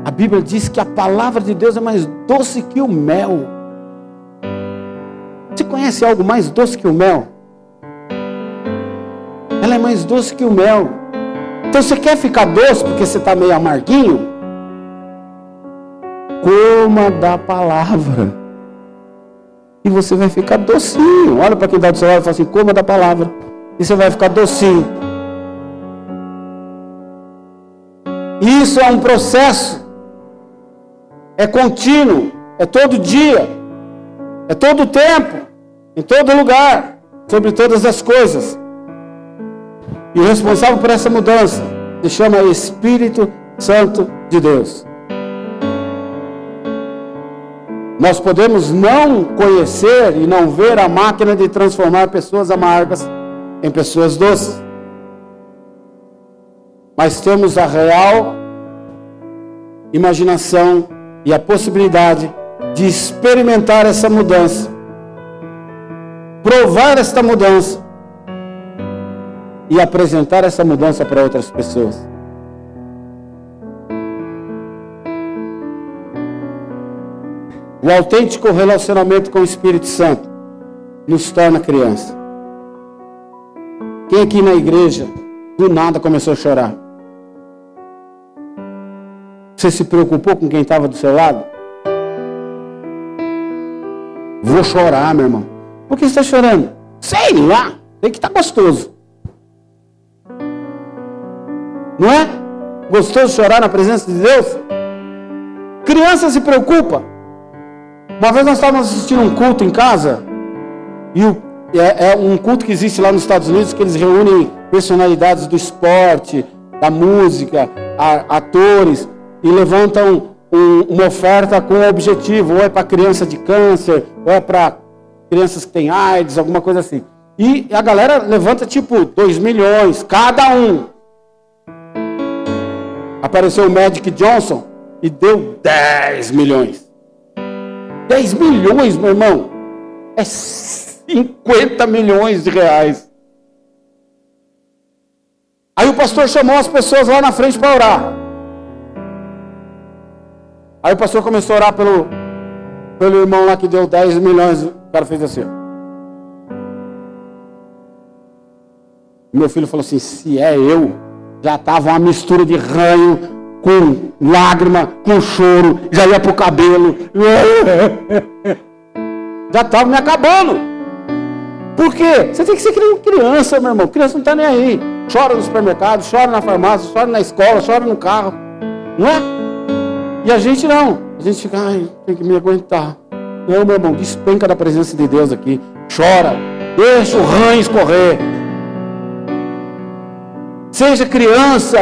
A Bíblia diz que a palavra de Deus é mais doce que o mel. Você conhece algo mais doce que o mel? Ela é mais doce que o mel. Então você quer ficar doce porque você está meio amarguinho? Coma da palavra. E você vai ficar docinho. Olha para quem está do seu lado e fala assim: coma da palavra. E você vai ficar docinho. Isso é um processo. É contínuo. É todo dia. É todo tempo. Em todo lugar. Sobre todas as coisas. E o responsável por essa mudança se chama Espírito Santo de Deus. Nós podemos não conhecer e não ver a máquina de transformar pessoas amargas em pessoas doces. Mas temos a real imaginação e a possibilidade de experimentar essa mudança, provar esta mudança e apresentar essa mudança para outras pessoas. O autêntico relacionamento com o Espírito Santo nos torna criança. Quem aqui na igreja do nada começou a chorar? Você se preocupou com quem estava do seu lado? Vou chorar, meu irmão. Por que você está chorando? Sei lá, tem que estar tá gostoso. Não é? Gostoso chorar na presença de Deus? Criança se preocupa. Uma vez nós estávamos assistindo um culto em casa, e o, é, é, um culto que existe lá nos Estados Unidos, que eles reúnem personalidades do esporte, da música, a, atores, e levantam um, uma oferta com um objetivo, ou é para criança de câncer, ou é para crianças que têm AIDS, alguma coisa assim. E a galera levanta tipo 2 milhões, cada um. Apareceu o Magic Johnson e deu 10 milhões. 10 milhões, meu irmão, é 50 milhões de reais. Aí o pastor chamou as pessoas lá na frente para orar. Aí o pastor começou a orar pelo, pelo irmão lá que deu 10 milhões. O cara fez assim. Meu filho falou assim: se é eu, já estava uma mistura de ranho com lágrima, com choro, já ia pro cabelo. Já estava me acabando. Por quê? Você tem que ser criança, meu irmão. Criança não está nem aí. Chora no supermercado, chora na farmácia, chora na escola, chora no carro. Não é? E a gente não. A gente fica, ai, tem que me aguentar. Não, meu irmão, despenca da presença de Deus aqui. Chora. Deixa o ranho escorrer. Seja criança,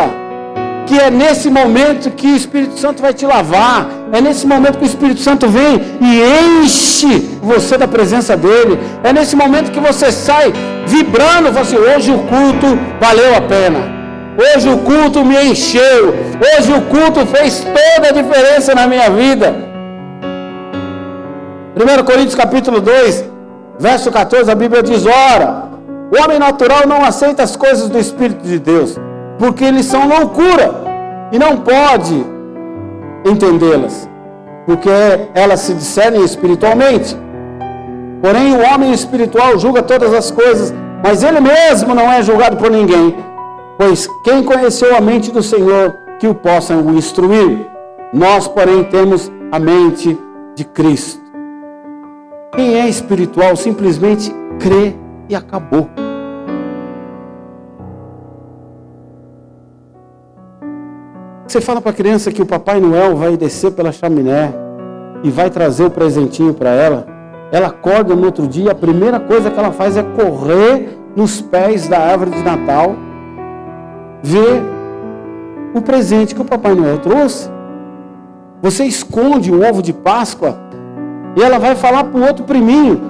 que é nesse momento que o Espírito Santo vai te lavar. É nesse momento que o Espírito Santo vem e enche você da presença dele. É nesse momento que você sai vibrando, fala assim, hoje o culto valeu a pena. Hoje o culto me encheu. Hoje o culto fez toda a diferença na minha vida. 1 Coríntios capítulo 2, verso 14, a Bíblia diz: Ora, o homem natural não aceita as coisas do Espírito de Deus, porque eles são loucura e não pode entendê-las, porque elas se discernem espiritualmente. Porém, o homem espiritual julga todas as coisas, Mas ele mesmo não é julgado por ninguém, pois quem conheceu a mente do Senhor que o possa instruir? Nós, porém, temos a mente de Cristo. Quem é espiritual simplesmente crê e acabou. Você fala para a criança que o Papai Noel vai descer pela chaminé e vai trazer o presentinho para ela. Ela acorda no outro dia, a primeira coisa que ela faz é correr nos pés da árvore de Natal, ver o presente que o Papai Noel trouxe. Você esconde o ovo de Páscoa e ela vai falar para o outro priminho: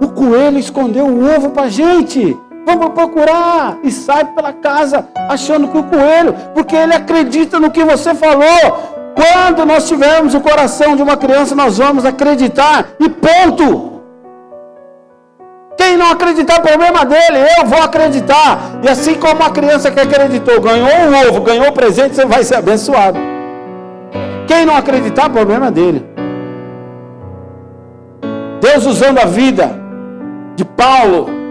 o coelho escondeu o ovo para a gente. Vamos procurar. E sai pela casa achando que o coelho, porque ele acredita no que você falou. Quando nós tivermos o coração de uma criança, nós vamos acreditar. E ponto. Quem não acreditar, problema dele, eu vou acreditar. E assim como a criança que acreditou, ganhou um ovo, ganhou um presente, você vai ser abençoado. Quem não acreditar, problema dele. Deus usando a vida de Paulo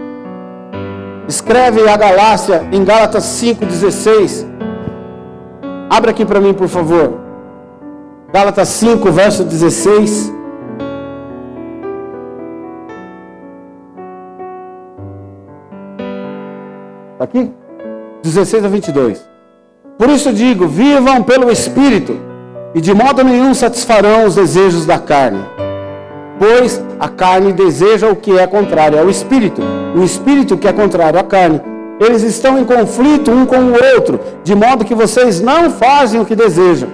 Escreve a Galácia em Gálatas 5,16. Abra aqui para mim, por favor. Gálatas 5, verso 16. Está aqui? 16 a 22. Por isso digo: vivam pelo Espírito, e de modo nenhum satisfarão os desejos da carne pois a carne deseja o que é contrário ao espírito, o espírito que é contrário à carne. Eles estão em conflito um com o outro, de modo que vocês não fazem o que desejam.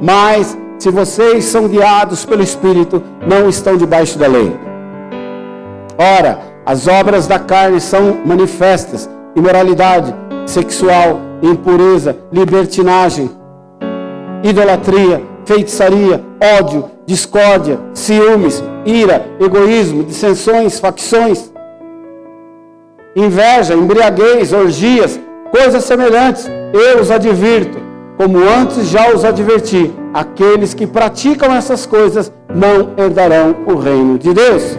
Mas se vocês são guiados pelo espírito, não estão debaixo da lei. Ora, as obras da carne são manifestas: imoralidade sexual, impureza, libertinagem, idolatria, feitiçaria, ódio, discórdia, ciúmes, ira, egoísmo, dissensões, facções, inveja, embriaguez, orgias, coisas semelhantes. Eu os advirto, como antes já os adverti: aqueles que praticam essas coisas não herdarão o reino de Deus.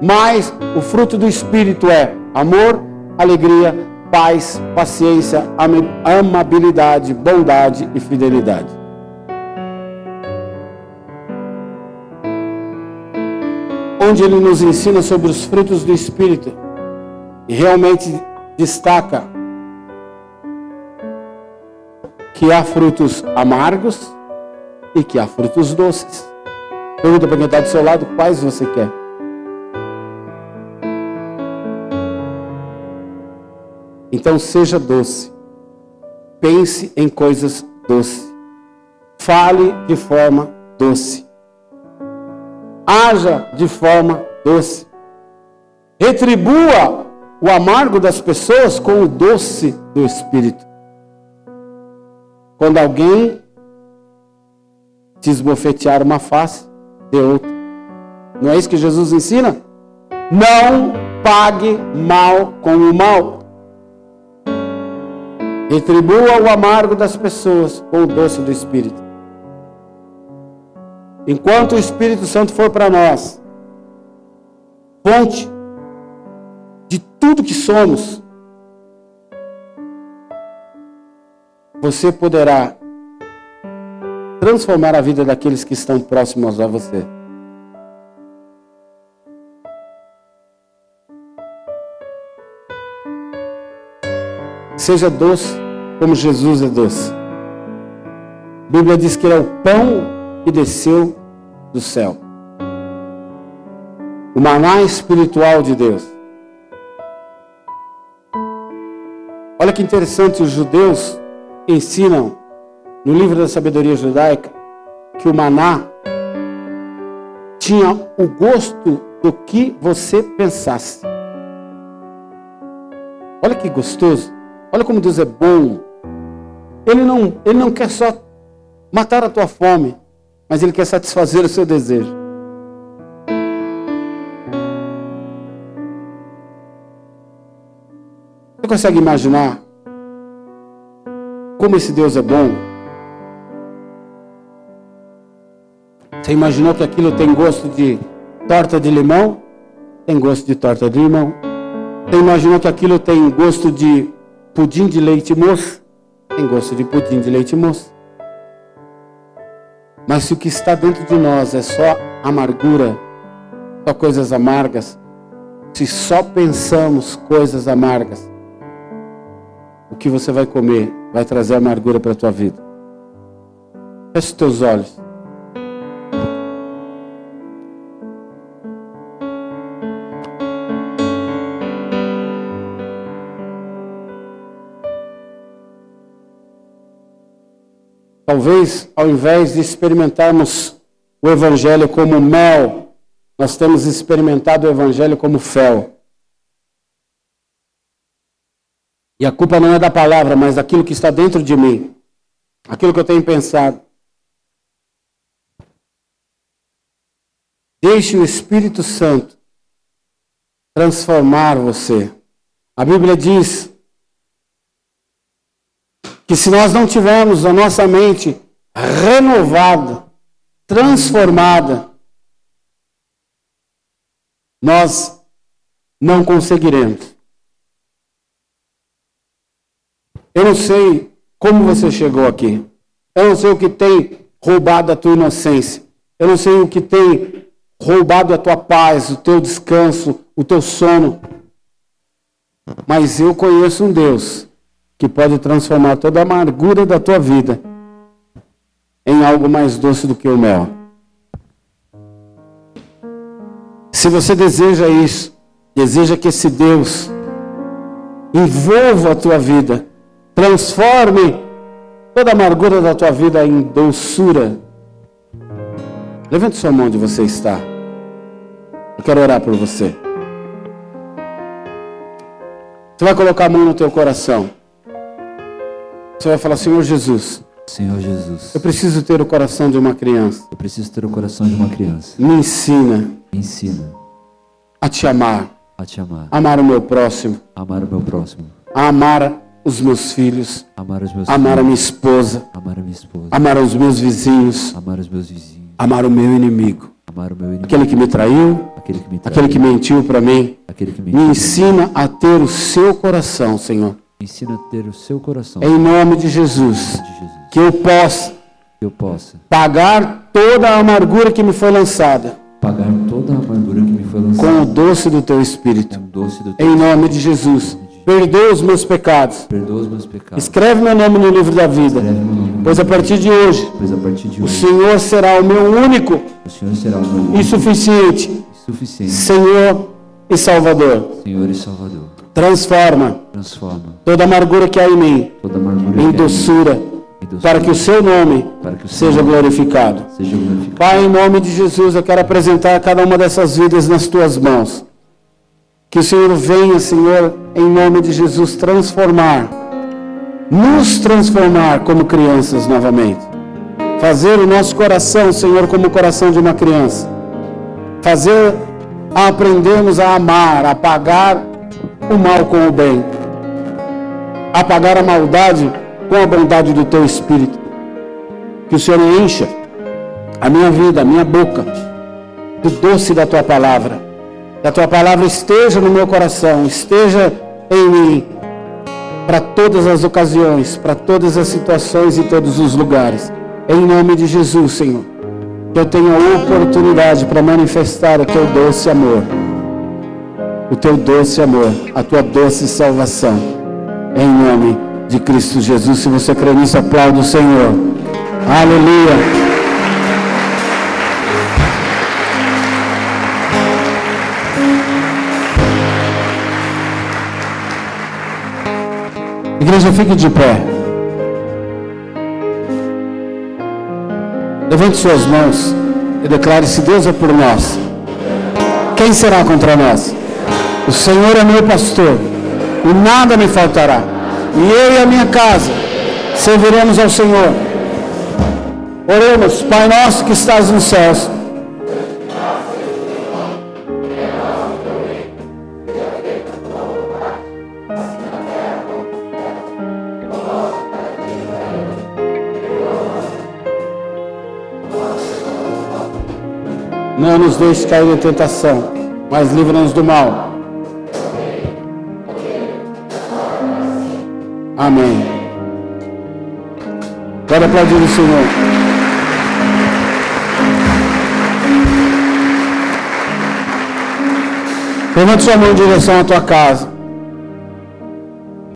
Mas o fruto do Espírito é amor, alegria, paz, paciência, amabilidade, bondade e fidelidade. Onde ele nos ensina sobre os frutos do Espírito e realmente destaca que há frutos amargos e que há frutos doces. Pergunta para quem está do seu lado quais você quer. Então seja doce. Pense em coisas doces. Fale de forma doce haja de forma doce. Retribua o amargo das pessoas com o doce do Espírito. Quando alguém te esbofetear uma face, dê outra. Não é isso que Jesus ensina? Não pague mal com o mal. Retribua o amargo das pessoas com o doce do Espírito. Enquanto o Espírito Santo for para nós, fonte de tudo que somos, você poderá transformar a vida daqueles que estão próximos a você. Seja doce como Jesus é doce. A Bíblia diz que ele é o pão e desceu do céu. O maná espiritual de Deus. Olha que interessante, os judeus ensinam no livro da sabedoria judaica que o maná tinha o gosto do que você pensasse. Olha que gostoso. Olha como Deus é bom. Ele não, ele não quer só matar a tua fome mas Ele quer satisfazer o seu desejo. Você consegue imaginar como esse Deus é bom? Você imaginou que aquilo tem gosto de torta de limão? tem gosto de torta de limão. Você imaginou que aquilo tem gosto de pudim de leite moço? Tem gosto de pudim de leite moço. Mas se o que está dentro de nós é só amargura, só coisas amargas, se só pensamos coisas amargas, o que você vai comer vai trazer amargura para a tua vida. Feche os teus olhos. Talvez, ao invés de experimentarmos o Evangelho como mel, nós temos experimentado o Evangelho como fel. E a culpa não é da palavra, mas daquilo que está dentro de mim. Aquilo que eu tenho pensado. Deixe o Espírito Santo transformar você. A Bíblia diz que se nós não tivermos a nossa mente renovada, transformada, nós não conseguiremos. Eu não sei como você chegou aqui. Eu não sei o que tem roubado a tua inocência. Eu não sei o que tem roubado a tua paz, o teu descanso, o teu sono. Mas eu conheço um Deus que pode transformar toda a amargura da tua vida em algo mais doce do que o mel. Se você deseja isso, deseja que esse Deus envolva a tua vida, transforme toda a amargura da tua vida em doçura. Levante sua mão onde você está. Eu quero orar por você. Você vai colocar a mão no teu coração. Você vai falar, Senhor Jesus. Senhor Jesus. Eu preciso ter o coração de uma criança. Eu preciso ter o coração de uma criança. Me ensina. Me ensina. A te amar. A te amar. Amar o meu próximo. Amar o meu próximo. A amar os meus filhos. Amar os meus amar filhos. a minha esposa. Amar a minha esposa. Amar os meus vizinhos. Amar os meus vizinhos. Amar o meu inimigo. Amar o meu inimigo. Aquele que me traiu. Aquele que me traiu. Aquele que mentiu para mim. Aquele que me, Me ensina a ter o seu coração, Senhor. Ensina a ter o seu coração. Em nome de Jesus. de Jesus. Que eu possa Que eu possa pagar toda a amargura que me foi lançada pagar toda a amargura que me foi lançada com o doce do teu Espírito. com o doce do teu Em nome de Jesus. Perdoa os meus pecados. Perdoa os meus pecados. Escreve meu nome no livro da vida. Nome Pois a partir de hoje, Pois a partir de o hoje Senhor será o meu único o Senhor será o meu e único suficiente e suficiente Senhor e Salvador. Senhor e Salvador. Transforma Transforma toda amargura que há em mim em doçura, para que o seu nome o seu seja nome glorificado. seja glorificado. Pai, em nome de Jesus, eu quero apresentar cada uma dessas vidas nas tuas mãos. Que o Senhor venha, Senhor, em nome de Jesus, transformar, nos transformar como crianças novamente. Fazer o nosso coração, Senhor, como o coração de uma criança. Fazer a aprendermos a amar, a pagar o mal com o bem. Apagar a maldade com a bondade do teu Espírito. Que o Senhor encha a minha vida, a minha boca, do doce da tua palavra. Que a tua palavra esteja no meu coração, esteja em mim, para todas as ocasiões, para todas as situações e todos os lugares. Em nome de Jesus, Senhor. Que eu tenha oportunidade para manifestar o teu doce amor. O teu doce amor, a tua doce salvação. Em nome de Cristo Jesus. Se você crê nisso, aplaude o Senhor. Aleluia. Igreja, fique de pé. Levante suas mãos e declare: se Deus é por nós, quem será contra nós? O Senhor é meu pastor e nada me faltará. E eu e a minha casa serviremos ao Senhor. Oremos, Pai nosso que estás nos céus. Não nos deixe cair em tentação, mas livra-nos do mal. Amém. Pode aplaudir o Senhor. Levante sua mão em direção à tua casa.